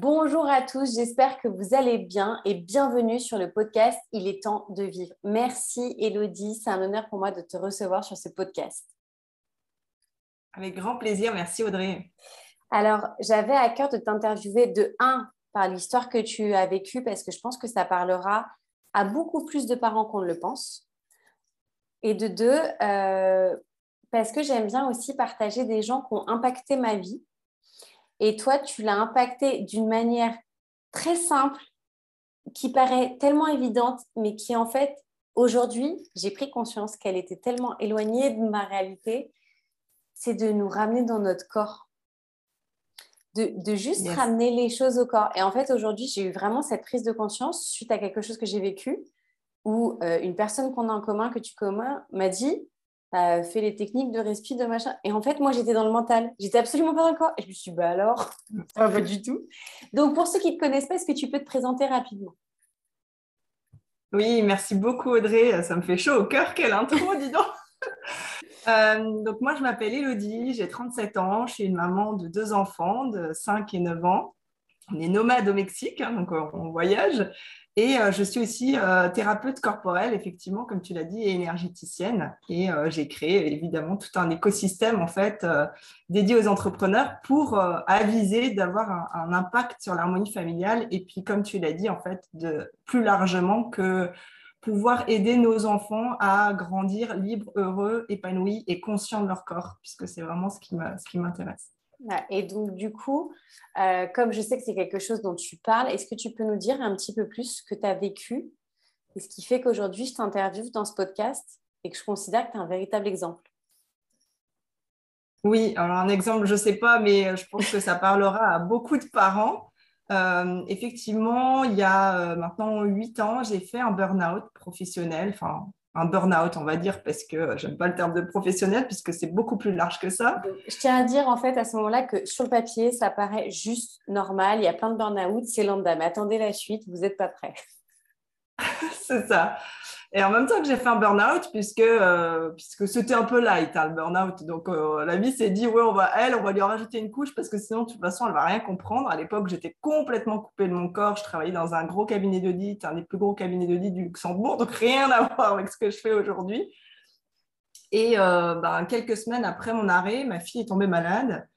Bonjour à tous, j'espère que vous allez bien et bienvenue sur le podcast Il est temps de vivre. Merci Elodie, c'est un honneur pour moi de te recevoir sur ce podcast. Avec grand plaisir, merci Audrey. Alors, j'avais à cœur de t'interviewer de un par l'histoire que tu as vécue parce que je pense que ça parlera à beaucoup plus de parents qu'on ne le pense. Et de deux, euh, parce que j'aime bien aussi partager des gens qui ont impacté ma vie et toi, tu l'as impacté d'une manière très simple, qui paraît tellement évidente, mais qui en fait, aujourd'hui, j'ai pris conscience qu'elle était tellement éloignée de ma réalité, c'est de nous ramener dans notre corps. De, juste ramener les choses au corps. Et en fait, aujourd'hui, j'ai eu vraiment cette prise de conscience suite à quelque chose que j'ai vécu, où euh, une personne qu'on a en commun, que tu commun, m'a dit, fait les techniques de respi, de machin. Et en fait, moi, j'étais dans le mental. J'étais absolument pas dans le corps. Et je me suis dit, bah alors, pas du tout. Donc, pour ceux qui ne te connaissent pas, est-ce que tu peux te présenter rapidement? Oui, merci beaucoup, Audrey. Ça me fait chaud au cœur. Quelle intro, dis donc euh, donc moi, je m'appelle Elodie, j'ai 37 ans, je suis une maman de deux enfants de 5 et 9 ans. On est nomade au Mexique, hein, donc on voyage. Et euh, je suis aussi euh, thérapeute corporelle, effectivement, comme tu l'as dit, énergéticienne. Et euh, j'ai créé évidemment tout un écosystème en fait dédié aux entrepreneurs pour aviser d'avoir un, un, impact sur l'harmonie familiale. Et puis, comme tu l'as dit, en fait, de plus largement que pouvoir aider nos enfants à grandir libres, heureux, épanouis et conscients de leur corps, puisque c'est vraiment ce qui m'intéresse. Et donc, du coup, euh, comme je sais que c'est quelque chose dont tu parles, est-ce que tu peux nous dire un petit peu plus ce que tu as vécu et ce qui fait qu'aujourd'hui, je t'interviewe dans ce podcast et que je considère que tu es un véritable exemple? Oui, alors un exemple, je ne sais pas, mais je pense que ça parlera à beaucoup de parents. Euh, effectivement, il y a euh, maintenant huit ans, j'ai fait un burn-out professionnel, enfin un burn-out, on va dire, parce que j'aime pas le terme de professionnel, puisque c'est beaucoup plus large que ça. Je tiens à dire, en fait, à ce moment-là, que sur le papier, ça paraît juste normal. Il y a plein de burn-out, c'est lambda. Mais attendez la suite, vous n'êtes pas prêts. c'est ça. Et en même temps que j'ai fait un burn-out, puisque, euh, puisque c'était un peu light, hein, le burn-out. Donc, euh, la vie s'est dit, ouais, on va, elle, on va lui en rajouter une couche, parce que sinon, de toute façon, elle va rien comprendre. À l'époque, j'étais complètement coupée de mon corps. Je travaillais dans un gros cabinet d'audit, un des plus gros cabinets d'audit du Luxembourg. Donc, rien à voir avec ce que je fais aujourd'hui. Et euh, ben, quelques semaines après mon arrêt, ma fille est tombée malade.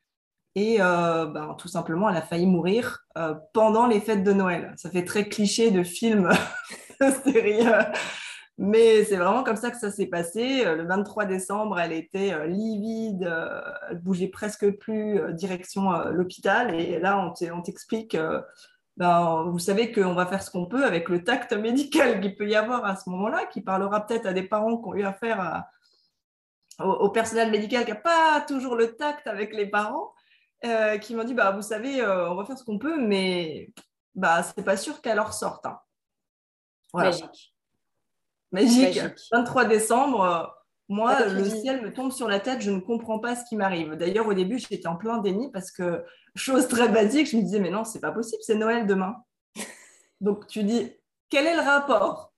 Et ben, tout simplement, elle a failli mourir pendant les fêtes de Noël. Ça fait très cliché de film, de série mais c'est vraiment comme ça que ça s'est passé. Euh, le 23 décembre, elle était euh, livide, euh, elle bougeait presque plus direction l'hôpital. Et là, on t'explique, ben, vous savez qu'on va faire ce qu'on peut avec le tact médical qu'il peut y avoir à ce moment-là, qui parlera peut-être à des parents qui ont eu affaire au, personnel médical qui n'a pas toujours le tact avec les parents, qui m'ont dit, bah, vous savez, on va faire ce qu'on peut, mais bah, c'est pas sûr qu'elle en ressorte. Hein. Magique. Magique. 23 décembre, euh, moi, le ciel me tombe sur la tête, je ne comprends pas ce qui m'arrive. D'ailleurs, au début, j'étais en plein déni parce que, chose très basique, je me disais, mais non, c'est pas possible, c'est Noël demain. Donc, tu dis, quel est le rapport?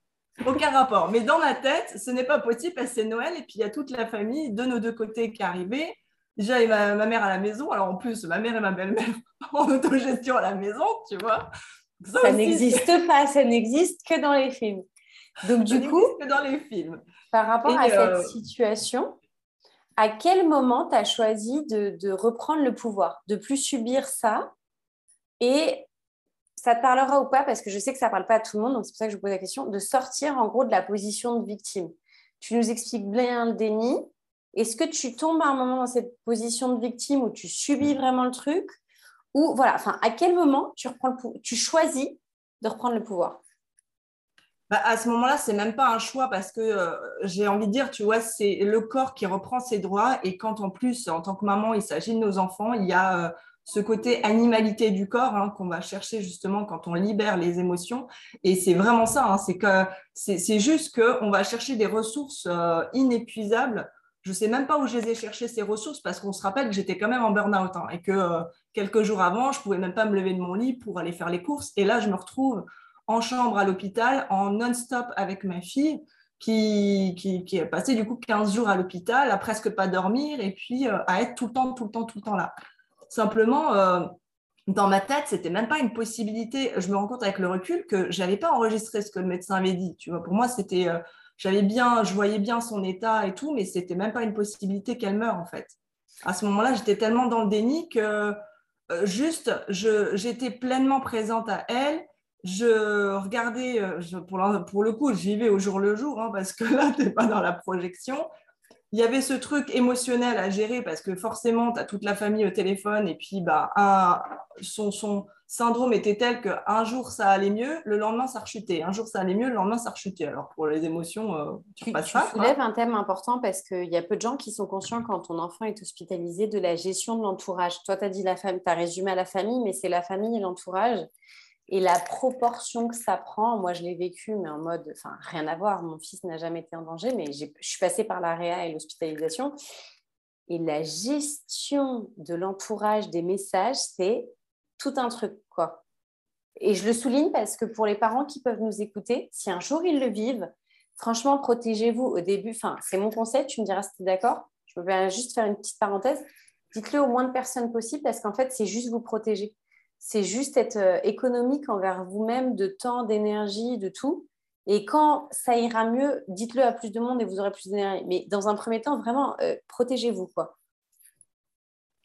Aucun rapport. Mais dans ma tête, ce n'est pas possible parce que c'est Noël et puis il y a toute la famille de nos deux côtés qui est arrivée. Il ma, ma mère à la maison. Alors, en plus, ma mère et ma belle-mère en autogestion à la maison, tu vois. ça n'existe pas, ça n'existe que dans les films. Donc, du coup, dans les films. par rapport à cette euh, situation, à quel moment tu as choisi de, reprendre le pouvoir, de plus subir ça Et ça te parlera ou pas? Parce que je sais que ça ne parle pas à tout le monde, donc c'est pour ça que je vous pose la question, de sortir en gros de la position de victime. Tu nous expliques bien le déni. Est-ce que tu tombes à un moment dans cette position de victime où tu subis vraiment le truc? Ou voilà, enfin, à quel moment tu, reprends le tu choisis de reprendre le pouvoir? Bah, à ce moment-là, c'est même pas un choix parce que euh, j'ai envie de dire, tu vois, c'est le corps qui reprend ses droits. Et quand en plus, en tant que maman, il s'agit de nos enfants, il y a euh, ce côté animalité du corps hein, qu'on va chercher justement quand on libère les émotions. Et c'est vraiment ça, hein, c'est que c'est juste qu'on va chercher des ressources euh, inépuisables. Je sais même pas où je les ai cherchées ces ressources parce qu'on se rappelle que j'étais quand même en burn-out hein, et que quelques jours avant, je pouvais même pas me lever de mon lit pour aller faire les courses. Et là, je me retrouve en chambre à l'hôpital, en non-stop avec ma fille, qui, qui, est passée du coup 15 jours à l'hôpital, à presque pas dormir, et puis euh, à être tout le temps, tout le temps, tout le temps là. Simplement, euh, dans ma tête, c'était même pas une possibilité. Je me rends compte avec le recul que j'avais pas enregistré ce que le médecin avait dit. Tu vois, pour moi, c'était, euh, j'avais bien, je voyais bien son état et tout, mais c'était même pas une possibilité qu'elle meure en fait. À ce moment-là, j'étais tellement dans le déni que euh, juste, j'étais pleinement présente à elle. Je regardais, euh, pour, pour, le coup, j'y vais au jour le jour, hein, parce que là, tu n'es pas dans la projection il y avait ce truc émotionnel à gérer parce que forcément, tu as toute la famille au téléphone et puis bah, son, son, syndrome était tel qu'un jour ça allait mieux, le lendemain ça rechutait. Un jour ça allait mieux, le lendemain ça rechutait. Alors pour les émotions, euh, tu, tu, passes tu soulèves un thème important parce qu'il y a peu de gens qui sont conscients quand ton enfant est hospitalisé de la gestion de l'entourage. Toi, tu as dit la famille, tu as résumé à la famille, mais c'est la famille et l'entourage. Et la proportion que ça prend, moi je l'ai vécu, mais en mode, enfin rien à voir, mon fils n'a jamais été en danger, mais je suis passée par l'AREA et l'hospitalisation. Et la gestion de l'entourage des messages, c'est tout un truc, quoi. Et je le souligne parce que pour les parents qui peuvent nous écouter, si un jour ils le vivent, franchement, protégez-vous au début. Enfin, c'est mon conseil, tu me diras si tu es d'accord. Je peux juste faire une petite parenthèse. Dites-le au moins de personnes possible parce qu'en fait, c'est juste vous protéger c'est juste être euh, économique envers vous-même de temps, d'énergie, de tout. Et quand ça ira mieux, dites-le à plus de monde et vous aurez plus d'énergie. Mais dans un premier temps, vraiment, euh, protégez-vous. quoi.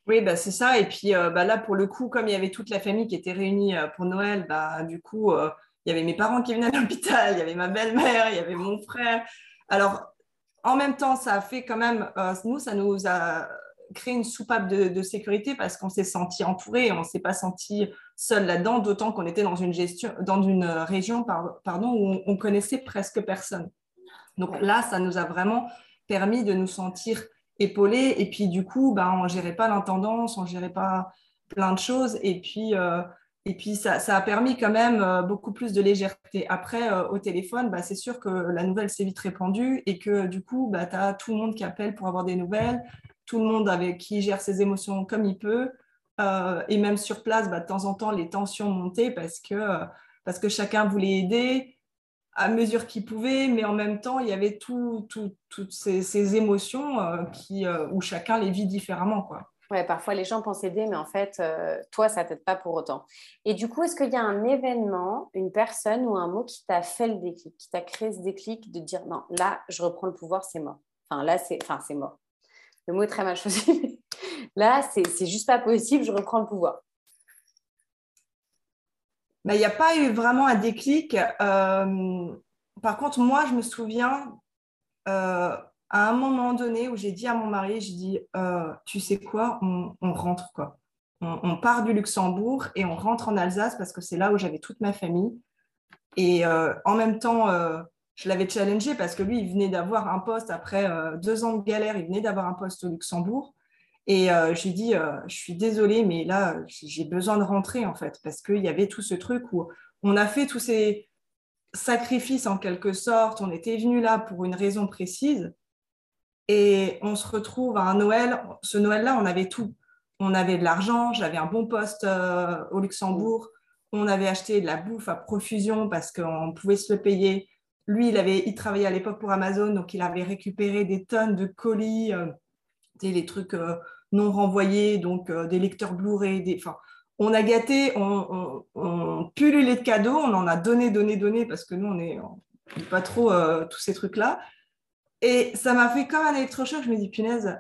Oui, bah, c'est ça. Et puis euh, bah, là, pour le coup, comme il y avait toute la famille qui était réunie pour Noël, bah, du coup, il y avait mes parents qui venaient à l'hôpital, il y avait ma belle-mère, il y avait mon frère. Alors, en même temps, ça a fait quand même, nous, ça nous a créer une soupape de, sécurité parce qu'on s'est senti entouré et on ne s'est pas senti seul là-dedans, d'autant qu'on était dans une, gestion, dans une région pardon, où on, connaissait presque personne. Donc là, ça nous a vraiment permis de nous sentir épaulés et puis du coup, bah, on ne gérait pas l'intendance, on ne gérait pas plein de choses et puis, euh, et puis ça, ça, a permis quand même euh, beaucoup plus de légèreté. Après, euh, au téléphone, bah, c'est sûr que la nouvelle s'est vite répandue et que du coup, bah, tu as tout le monde qui appelle pour avoir des nouvelles tout le monde avec qui gère ses émotions comme il peut. Euh, et même sur place, bah, de temps en temps, les tensions montaient parce que, euh, parce que chacun voulait aider à mesure qu'il pouvait, mais en même temps, il y avait tout, toutes ces, émotions euh, qui, où chacun les vit différemment. Quoi. Ouais, parfois les gens pensent aider, mais en fait, toi, ça t'aide pas pour autant. Et du coup, est-ce qu'il y a un événement, une personne ou un mot qui t'a fait le déclic, qui t'a créé ce déclic de dire non, là, je reprends le pouvoir, c'est mort. Enfin, là, c'est mort le mot est très mal choisi. là, c'est juste pas possible, je reprends le pouvoir. Il n'y a pas eu vraiment un déclic. Euh, par contre, moi, je me souviens euh, à un moment donné où j'ai dit à mon mari, j'ai dit, euh, tu sais quoi, on, rentre quoi. On, part du Luxembourg et on rentre en Alsace parce que c'est là où j'avais toute ma famille. Et en même temps, je l'avais challengé parce que lui, il venait d'avoir un poste après euh, deux ans de galère, il venait d'avoir un poste au Luxembourg. Et euh, j'ai dit, euh, je suis désolée, mais là, j'ai besoin de rentrer en fait, parce qu'il y avait tout ce truc où on a fait tous ces sacrifices en quelque sorte, on était venu là pour une raison précise, et on se retrouve à un Noël. Ce Noël-là, on avait tout. On avait de l'argent, j'avais un bon poste au Luxembourg, on avait acheté de la bouffe à profusion parce qu'on pouvait se le payer lui, il, avait, il travaillait à l'époque pour Amazon, donc il avait récupéré des tonnes de colis, euh, des, trucs euh, non renvoyés, donc euh, des lecteurs Blu-ray. Des, on a gâté, on, on, pullulé de cadeaux, on en a donné, donné, donné, parce que nous, on n'est pas trop tous ces trucs-là. Et ça m'a fait comme un électrochoc. Je me dis, punaise,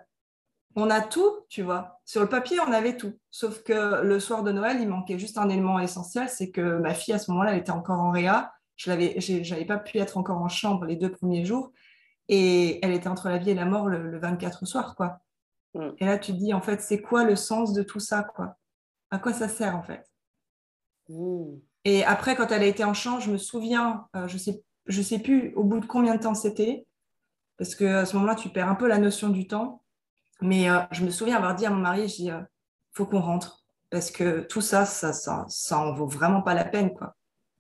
on a tout, tu vois. Sur le papier, on avait tout. Sauf que le soir de Noël, il manquait juste un élément essentiel, c'est que ma fille, à ce moment-là, elle était encore en réa je n'avais pas pu être encore en chambre les deux premiers jours. Et elle était entre la vie et la mort le, 24 soir, quoi. Mm. Et là, tu te dis, en fait, c'est quoi le sens de tout ça, quoi? À quoi ça sert, en fait? Mm. Et après, quand elle a été en chambre, je me souviens, euh, je sais, je sais plus au bout de combien de temps c'était, parce qu'à ce moment-là, tu perds un peu la notion du temps. Mais euh, je me souviens avoir dit à mon mari, je dis, euh, faut qu'on rentre, parce que tout ça, ça, ça, ça en vaut vraiment pas la peine, quoi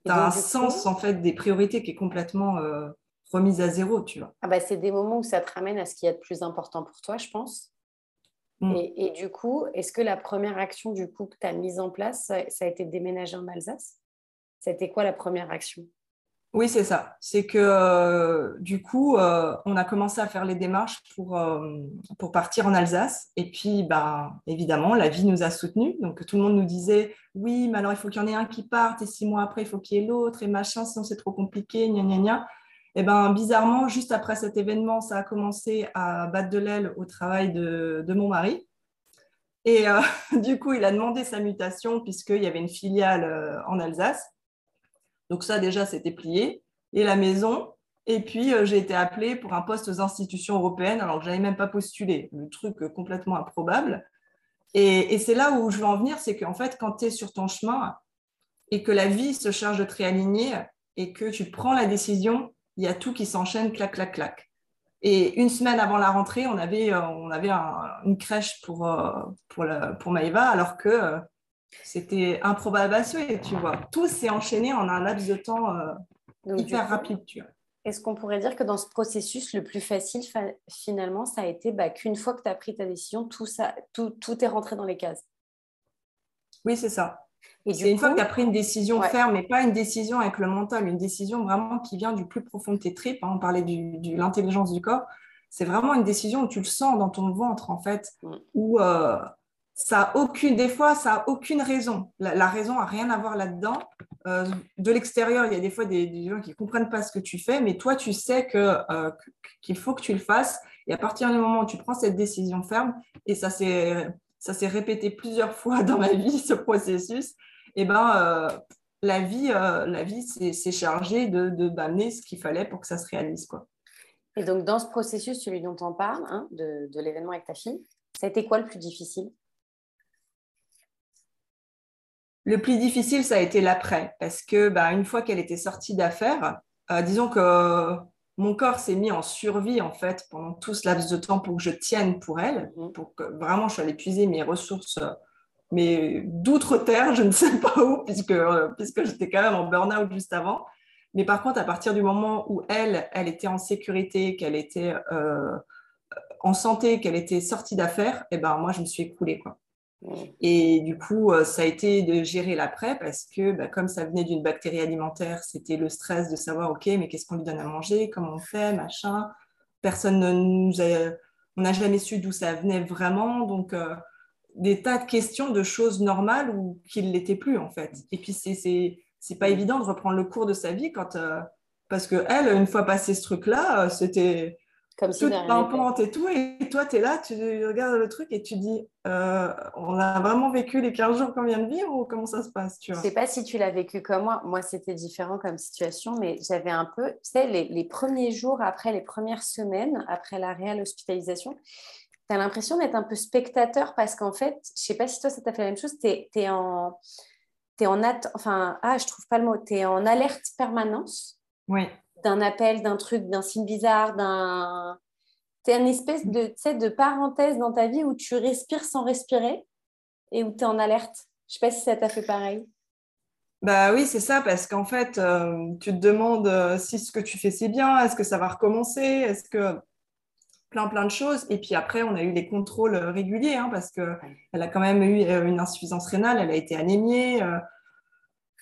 tu as un sens en fait des priorités qui est complètement euh, remise à zéro, tu vois. Ah bah, c'est des moments où ça te ramène à ce qui est de plus important pour toi, je pense. Mm. Et, du coup, est-ce que la première action du coup que tu as mise en place, ça, a été de déménager en Alsace? C'était quoi la première action? Oui, c'est ça. C'est que euh, du coup, euh, on a commencé à faire les démarches pour, euh, pour partir en Alsace. Et puis, bah, évidemment, la vie nous a soutenus. Donc, tout le monde nous disait Oui, mais alors il faut qu'il y en ait un qui parte, et six mois après, il faut qu'il y ait l'autre, et machin, sinon c'est trop compliqué, gna gna gna. Et ben, bizarrement, juste après cet événement, ça a commencé à battre de l'aile au travail de, de mon mari. Et du coup, il a demandé sa mutation, puisqu'il y avait une filiale en Alsace. Donc ça, déjà, c'était plié. Et la maison. Et puis, euh, j'ai été appelée pour un poste aux institutions européennes, alors que je n'avais même pas postulé. Le truc euh, complètement improbable. Et, c'est là où je veux en venir, c'est qu'en fait, quand tu es sur ton chemin et que la vie se charge de te réaligner et que tu prends la décision, il y a tout qui s'enchaîne, clac, clac, clac. Et une semaine avant la rentrée, on avait, euh, on avait une crèche pour, pour, pour Maëva, alors que c'était improbable tu vois. Tout s'est enchaîné en un laps de temps euh, hyper rapide, tu vois. Est-ce qu'on pourrait dire que dans ce processus, le plus facile, finalement, ça a été bah, qu'une fois que tu as pris ta décision, tout, ça, tout, tout est rentré dans les cases? Oui, c'est ça. Et c'est une fois que tu as pris une décision ferme, mais pas une décision avec le mental, une décision vraiment qui vient du plus profond de tes tripes. Hein, on parlait de l'intelligence du corps. C'est vraiment une décision où tu le sens dans ton ventre, en fait, mm. où euh, ça aucune, des fois, ça a aucune raison. La, raison a rien à voir là-dedans. Euh, de l'extérieur, il y a des fois des, gens qui ne comprennent pas ce que tu fais, mais toi, tu sais euh, qu'il faut que tu le fasses. Et à partir du moment où tu prends cette décision ferme, et ça s'est répété plusieurs fois dans ma vie, ce processus, et eh ben, euh, la vie, la vie s'est chargée de, d'amener ce qu'il fallait pour que ça se réalise. Quoi. Et donc, dans ce processus, celui dont on parle, hein, de, de l'événement avec ta fille, ça a été quoi le plus difficile? Le plus difficile, ça a été l'après, parce que bah, une fois qu'elle était sortie d'affaires, euh, disons que mon corps s'est mis en survie en fait pendant tout ce laps de temps pour que je tienne pour elle, mhm. pour que vraiment je sois épuiser mes ressources, mais d'outre-terre, je ne sais pas où, puisque, euh, puisque j'étais quand même en burn-out juste avant. Mais par contre, à partir du moment où elle, elle était en sécurité, qu'elle était euh, en santé, qu'elle était sortie d'affaires, et eh ben moi, je me suis écroulée. Quoi. Et du coup, euh, ça a été de gérer l'après parce que bah, comme ça venait d'une bactérie alimentaire, c'était le stress de savoir, OK, mais qu'est-ce qu'on lui donne à manger, comment on fait, machin. Personne ne nous a... On n'a jamais su d'où ça venait vraiment. Donc, euh, des tas de questions de choses normales ou qui ne l'étaient plus, en fait. Et puis, c'est n'est pas évident de reprendre le cours de sa vie quand... Euh, parce que elle, une fois passé ce truc-là, c'était comme si toute et tout. Et toi, tu es là, tu regardes le truc et tu dis, euh, on a vraiment vécu les 15 jours qu'on vient de vivre ou comment ça se passe tu vois? Je sais pas si tu l'as vécu comme moi. Moi, c'était différent comme situation, mais j'avais un peu, tu sais, les, premiers jours après, les premières semaines après la réelle hospitalisation, tu as l'impression d'être un peu spectateur parce qu'en fait, je sais pas si toi, ça t'a fait la même chose, tu es, en... Es en enfin, ah, je trouve pas le mot, tu es en alerte permanence. Oui d'un appel, d'un truc, d'un signe bizarre, d'un. C'est une espèce de, de parenthèse dans ta vie où tu respires sans respirer et où tu es en alerte. Je ne sais pas si ça t'a fait pareil. Bah oui, c'est ça, parce qu'en fait, euh, tu te demandes euh, si ce que tu fais c'est bien, est-ce que ça va recommencer, est-ce que plein plein de choses. Et puis après, on a eu des contrôles réguliers, hein, parce qu'elle a quand même eu euh, une insuffisance rénale, elle a été anémiée, euh,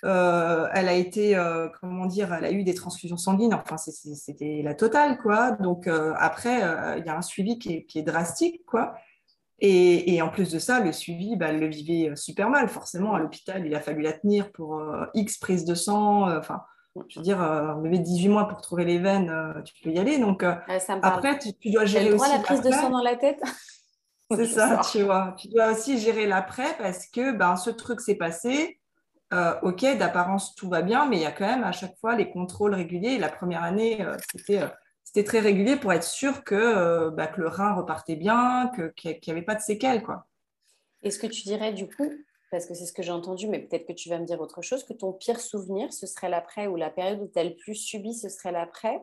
elle a été, euh, comment dire, elle a eu des transfusions sanguines. Enfin, c'était la totale, quoi. Donc euh, après, il y a un suivi qui est, drastique, quoi. Et, en plus de ça, le suivi, bah, elle le vivait super mal. Forcément, à l'hôpital, il a fallu la tenir pour X prises de sang. Enfin, je veux dire, un bébé de 18 mois pour trouver les veines, tu peux y aller. Donc après, tu, dois gérer aussi. la prise de sang dans la tête? C'est ça, tu vois. Tu dois aussi gérer l'après parce que ben, ce truc s'est passé euh, ok, d'apparence tout va bien, mais il y a quand même à chaque fois les contrôles réguliers. la première année, euh, euh, c'était très régulier pour être sûr que, bah, le rein repartait bien, qu'il n'y avait pas de séquelles. Est-ce que tu dirais du coup, parce que c'est ce que j'ai entendu, mais peut-être que tu vas me dire autre chose, que ton pire souvenir, ce serait l'après, ou la période où tu as le plus subi, ce serait l'après,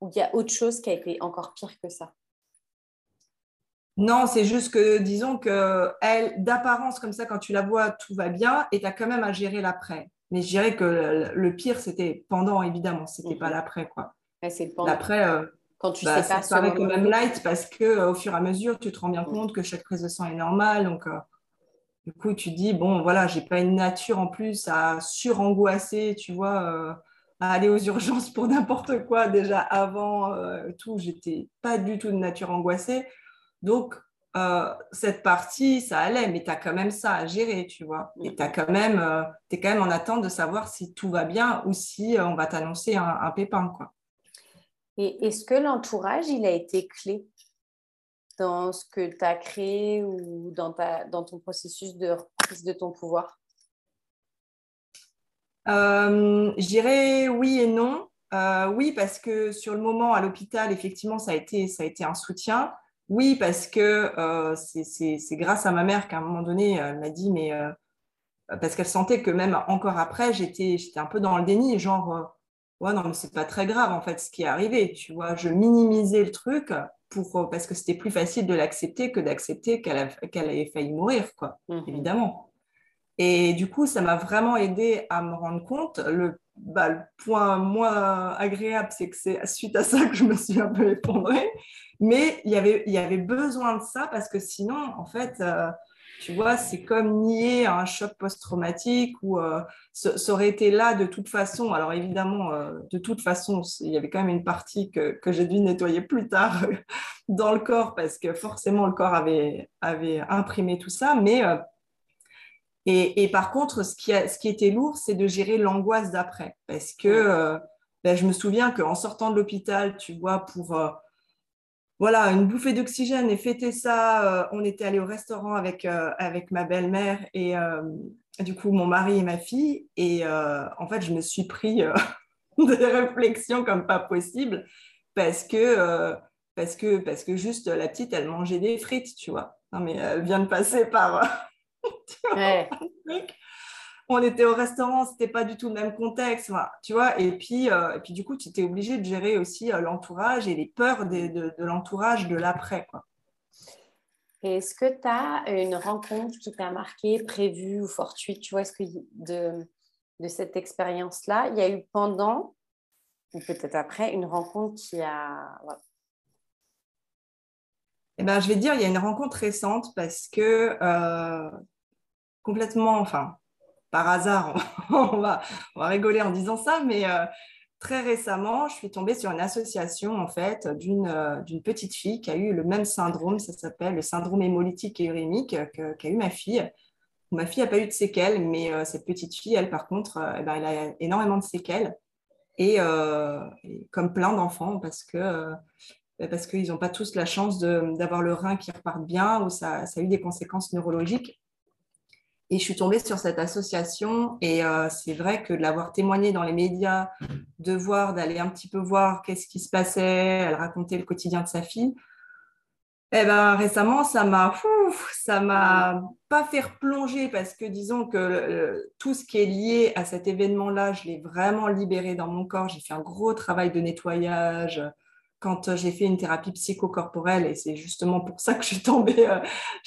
ou il y a autre chose qui a été encore pire que ça? Non, c'est juste que, disons que elle, d'apparence comme ça, quand tu la vois, tout va bien, et tu as quand même à gérer l'après. Mais je dirais que le pire, c'était pendant, évidemment, c'était pas mhm. l'après, quoi. c'est L'après, euh, quand tu bah, sais pas, ça paraît quand même light parce que euh, au fur et à mesure, tu te rends bien mhm. compte que chaque prise de sang est normale. Donc, euh, du coup, tu dis bon, voilà, j'ai pas une nature en plus à surangoisser, tu vois, à aller aux urgences pour n'importe quoi déjà avant tout. J'étais pas du tout de nature angoissée. Donc, euh, cette partie, ça allait, mais tu as quand même ça à gérer, tu vois. Et tu quand même, euh, es quand même en attente de savoir si tout va bien ou si on va t'annoncer un, pépin, quoi. Et est-ce que l'entourage, il a été clé dans ce que tu as créé ou dans, ta, dans ton processus de reprise de ton pouvoir? Euh, Je dirais oui et non. Euh, oui, parce que sur le moment à l'hôpital, effectivement, ça a, été, ça a été un soutien. Oui, parce que euh, c'est grâce à ma mère qu'à un moment donné, elle m'a dit, mais parce qu'elle sentait que même encore après, j'étais un peu dans le déni, genre, ouais, non, mais c'est pas très grave en fait ce qui est arrivé, tu vois. Je minimisais le truc pour, parce que c'était plus facile de l'accepter que d'accepter qu'elle qu'elle avait failli mourir, quoi, mmh évidemment. Et du coup, ça m'a vraiment aidé à me rendre compte. Le, bah, le point moins agréable, c'est que c'est suite à ça que je me suis un peu effondrée. Mais il y avait, y avait besoin de ça parce que sinon, en fait, euh, tu vois, c'est comme nier un choc post-traumatique ou euh, ça, aurait été là de toute façon. Alors évidemment, euh, de toute façon, il y avait quand même une partie que, que j'ai dû nettoyer plus tard dans le corps parce que forcément le corps avait, avait imprimé tout ça. Mais et, par contre, ce qui, a, ce qui était lourd, c'est de gérer l'angoisse d'après. Parce que euh, ben, je me souviens qu'en sortant de l'hôpital, tu vois, pour euh, voilà, une bouffée d'oxygène et fêter ça, euh, on était allé au restaurant avec, avec ma belle-mère et du coup mon mari et ma fille. Et en fait, je me suis pris des réflexions comme pas possible parce que, parce, que, parce que juste la petite, elle mangeait des frites, tu vois. Non, mais elle vient de passer par On était au restaurant, c'était pas du tout le même contexte, tu vois. Et puis, euh, et puis du coup, tu étais obligé de gérer aussi euh, l'entourage et les peurs de, l'entourage de l'après, quoi. Est-ce que tu as une rencontre qui t'a marqué, prévue ou fortuite, tu vois, est-ce que de, de cette expérience-là, il y a eu pendant ou peut-être après une rencontre qui a eh ben, je vais dire, il y a une rencontre récente parce que euh, complètement, enfin, par hasard, on va, on va rigoler en disant ça, mais euh, très récemment, je suis tombée sur une association en fait d'une euh, petite fille qui a eu le même syndrome, ça s'appelle le syndrome hémolytique et urémique qu'a eu ma fille. Ma fille n'a pas eu de séquelles, mais euh, cette petite fille, elle, par contre, eh ben, elle a énormément de séquelles. Et, comme plein d'enfants, parce que parce qu'ils n'ont pas tous la chance d'avoir le rein qui repart bien ou ça, a eu des conséquences neurologiques. Et je suis tombée sur cette association et euh, c'est vrai que de l'avoir témoigné dans les médias, de voir, d'aller un petit peu voir qu'est-ce qui se passait, elle racontait le quotidien de sa fille. Eh ben, récemment, ça m'a, ça m'a pas fait replonger parce que disons que tout ce qui est lié à cet événement-là, je l'ai vraiment libéré dans mon corps. J'ai fait un gros travail de nettoyage, quand euh, j'ai fait une thérapie psychocorporelle, et c'est justement pour ça que je suis tombée, euh,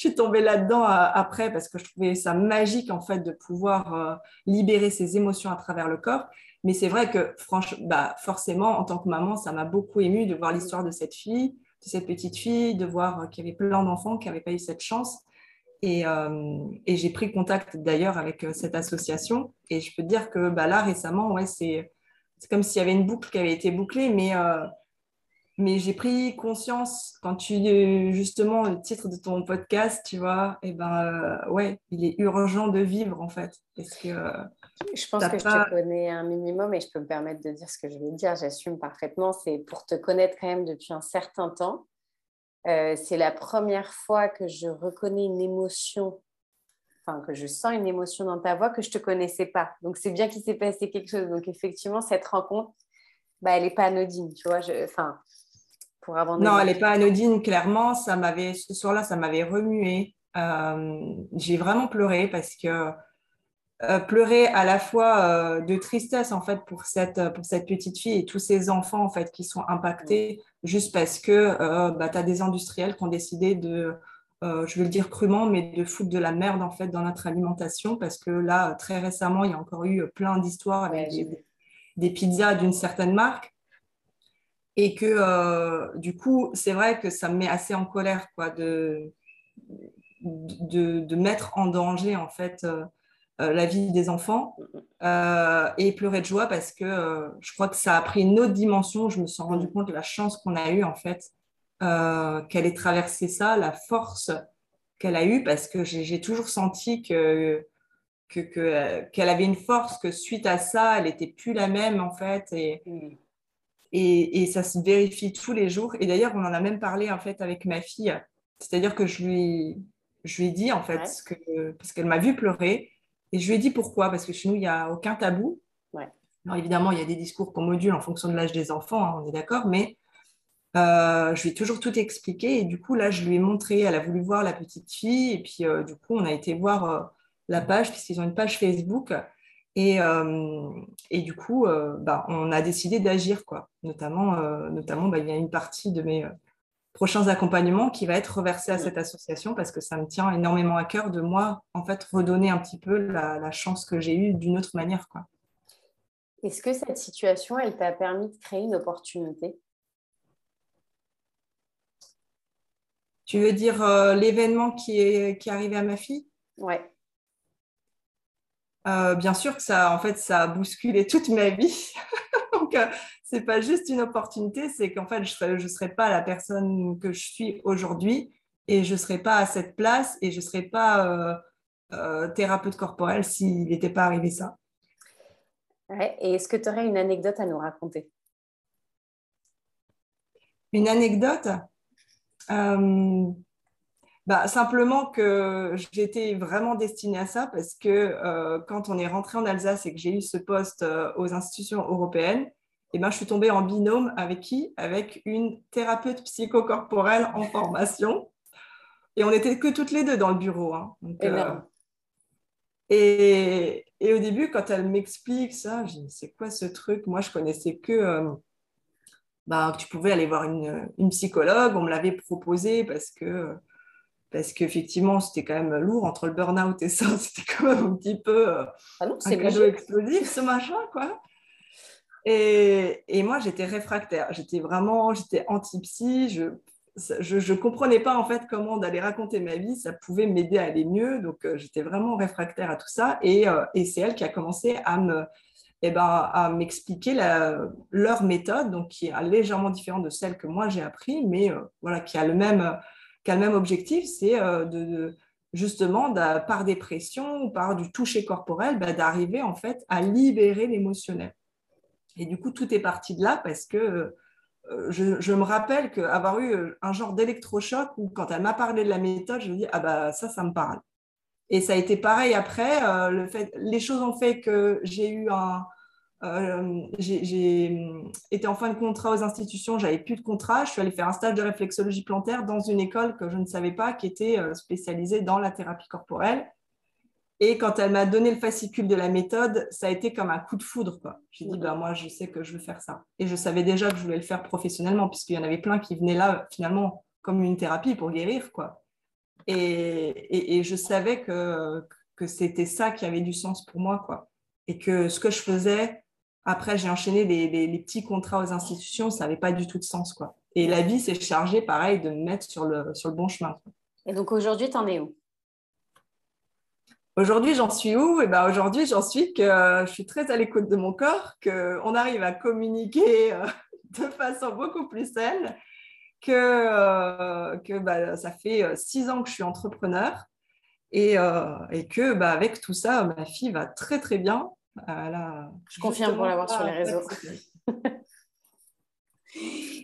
là-dedans euh, après, parce que je trouvais ça magique en fait de pouvoir libérer ses émotions à travers le corps. Mais c'est vrai que franchement, bah, forcément, en tant que maman, ça m'a beaucoup émue de voir l'histoire de cette fille, de cette petite fille, de voir qu'il y avait plein d'enfants qui n'avaient pas eu cette chance. Et, et j'ai pris contact d'ailleurs avec cette association. Et je peux te dire que bah, là, récemment, ouais, c'est comme s'il y avait une boucle qui avait été bouclée, mais mais j'ai pris conscience quand tu justement le titre de ton podcast, tu vois, et eh ben euh, ouais, il est urgent de vivre en fait, parce que je pense que je te connais un minimum et je peux me permettre de dire ce que je vais dire. J'assume parfaitement. C'est pour te connaître quand même depuis un certain temps. Euh, c'est la première fois que je reconnais une émotion, enfin que je sens une émotion dans ta voix que je te connaissais pas. Donc c'est bien qu'il s'est passé quelque chose. Donc effectivement cette rencontre, bah, elle n'est pas anodine, tu vois. Enfin, non, elle n'est pas anodine, clairement. Ça m'avait, ce soir-là, ça m'avait remué. Euh, j'ai vraiment pleuré parce que euh, pleurer à la fois euh, de tristesse en fait pour cette, pour cette petite fille et tous ces enfants en fait qui sont impactés juste parce que bah, tu as des industriels qui ont décidé de, je vais le dire crûment, mais de foutre de la merde en fait dans notre alimentation parce que là, très récemment, il y a encore eu plein d'histoires avec des pizzas d'une certaine marque et que euh, du coup, c'est vrai que ça me met assez en colère quoi, de, de, mettre en danger en fait euh, la vie des enfants et pleurer de joie parce que je crois que ça a pris une autre dimension. Je me suis rendu compte de la chance qu'on a eue en fait, qu'elle ait traversé ça, la force qu'elle a eue parce que j'ai toujours senti que qu'elle avait une force, que suite à ça, elle n'était plus la même en fait. Et, mm. Et, et, ça se vérifie tous les jours. Et d'ailleurs, on en a même parlé en fait avec ma fille. C'est-à-dire que je lui, je lui ai dit en fait, que, parce qu'elle m'a vu pleurer. Et je lui ai dit pourquoi, parce que chez nous, il n'y a aucun tabou. Alors évidemment, il y a des discours qu'on module en fonction de l'âge des enfants, hein, on est d'accord, mais euh, je lui ai toujours tout expliqué. Et du coup, là, je lui ai montré, elle a voulu voir la petite fille. Et puis, euh, du coup, on a été voir euh, la page, puisqu'ils ont une page Facebook. Et, euh, et du coup, euh, bah, on a décidé d'agir, quoi. Notamment, euh, notamment bah, il y a une partie de mes prochains accompagnements qui va être reversée à cette association parce que ça me tient énormément à cœur de moi, en fait, redonner un petit peu la, chance que j'ai eue d'une autre manière, quoi. Est-ce que cette situation, elle t'a permis de créer une opportunité? Tu veux dire l'événement qui est, qui est arrivé à ma fille? Ouais. Euh, bien sûr que ça, en fait, ça a bousculé toute ma vie. Donc, euh, c'est pas juste une opportunité, c'est qu'en fait, je ne serais, pas la personne que je suis aujourd'hui et je ne serais pas à cette place et je ne serais pas euh, thérapeute corporelle s'il n'était pas arrivé ça. Et est-ce que tu aurais une anecdote à nous raconter? Une anecdote? Bah, simplement que j'étais vraiment destinée à ça parce que euh, quand on est rentré en Alsace et que j'ai eu ce poste euh, aux institutions européennes, eh ben, je suis tombée en binôme avec qui? Avec une thérapeute psychocorporelle en formation. Et on n'était que toutes les deux dans le bureau. Hein. Euh, et, et, au début, quand elle m'explique ça, je dis c'est quoi ce truc? Moi, je connaissais que bah, tu pouvais aller voir une, une psychologue. On me l'avait proposé parce que parce qu'effectivement, c'était quand même lourd entre le burn-out et ça, c'était quand même un petit peu euh, ah non, un cadeau explosif, ce machin, quoi. Et, et moi, j'étais réfractaire, j'étais vraiment, j'étais anti-psy, je je ne comprenais pas en fait comment d'aller raconter ma vie, ça pouvait m'aider à aller mieux, donc euh, j'étais vraiment réfractaire à tout ça, et, euh, et c'est elle qui a commencé à me, eh ben, à m'expliquer leur méthode, donc qui est légèrement différente de celle que moi j'ai appris, mais voilà, qui a le même le même objectif, c'est euh, de, justement, par dépression ou par du toucher corporel, bah, d'arriver en fait à libérer l'émotionnel. Et du coup, tout est parti de là parce que euh, je, me rappelle qu'avoir eu euh, un genre d'électrochoc où quand elle m'a parlé de la méthode, je me dis, ah bah ça, ça me parle. Et ça a été pareil après. le fait, les choses ont fait que j'ai eu un, euh, j'ai hum, été en fin de contrat aux institutions, j'avais plus de contrat. Je suis allée faire un stage de réflexologie plantaire dans une école que je ne savais pas, qui était euh, spécialisée dans la thérapie corporelle. Et quand elle m'a donné le fascicule de la méthode, ça a été comme un coup de foudre. J'ai dit, bah, moi, je sais que je veux faire ça. Et je savais déjà que je voulais le faire professionnellement, puisqu'il y en avait plein qui venaient là, finalement, comme une thérapie pour guérir. Quoi. Et, et, je savais que, que c'était ça qui avait du sens pour moi. Quoi. Et que ce que je faisais, après, j'ai enchaîné les, petits contrats aux institutions, ça n'avait pas du tout de sens. Quoi. Et la vie s'est chargée, pareil, de me mettre sur le, sur le bon chemin. Et donc aujourd'hui, tu en es où? Aujourd'hui, j'en suis où? Eh ben aujourd'hui, j'en suis que euh, je suis très à l'écoute de mon corps, qu'on arrive à communiquer euh, de façon beaucoup plus saine, que, euh, que bah, ça fait six ans que je suis entrepreneur et, et que bah, avec tout ça, ma fille va très très bien. Je confirme pour l'avoir sur les réseaux.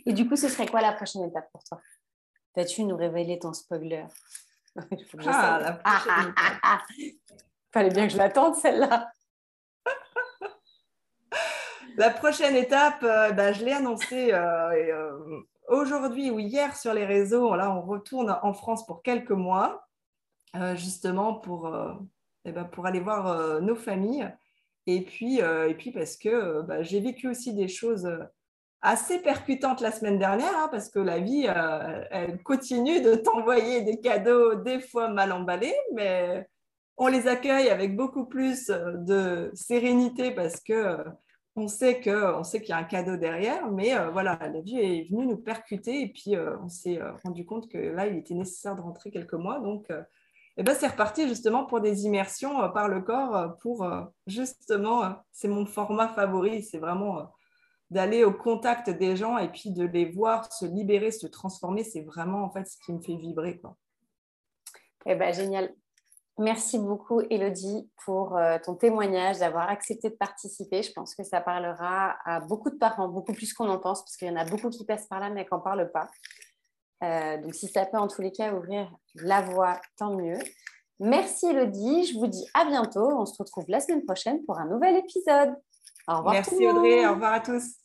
Et du coup, ce serait quoi la prochaine étape pour toi? Vas-tu nous révéler ton spoiler? Ah, la prochaine Fallait bien que je l'attende, celle-là. la prochaine étape, euh, bah, je l'ai annoncée euh, euh, aujourd'hui ou hier sur les réseaux. Là, on retourne en France pour quelques mois, justement pour, eh ben, pour aller voir nos familles. Et puis, euh, et puis parce que euh, bah, j'ai vécu aussi des choses euh, assez percutantes la semaine dernière, hein, parce que la vie, elle continue de t'envoyer des cadeaux des fois mal emballés, mais on les accueille avec beaucoup plus de sérénité parce que on sait sait qu'il y a un cadeau derrière, mais voilà, la vie est venue nous percuter et puis on s'est rendu compte que là, il était nécessaire de rentrer quelques mois, donc et ben c'est reparti justement pour des immersions euh, par le corps euh, pour euh, justement, c'est mon format favori, c'est vraiment d'aller au contact des gens et puis de les voir se libérer, se transformer, c'est vraiment en fait ce qui me fait vibrer. Quoi. Eh ben, génial. Merci beaucoup, Elodie, pour ton témoignage, d'avoir accepté de participer. Je pense que ça parlera à beaucoup de parents, beaucoup plus qu'on en pense, parce qu'il y en a beaucoup qui passent par là, mais qui n'en parlent pas. Euh, donc, si ça peut en tous les cas ouvrir la voie, tant mieux. Merci Elodie, je vous dis à bientôt. On se retrouve la semaine prochaine pour un nouvel épisode. Au revoir. Merci Audrey, au revoir à tous.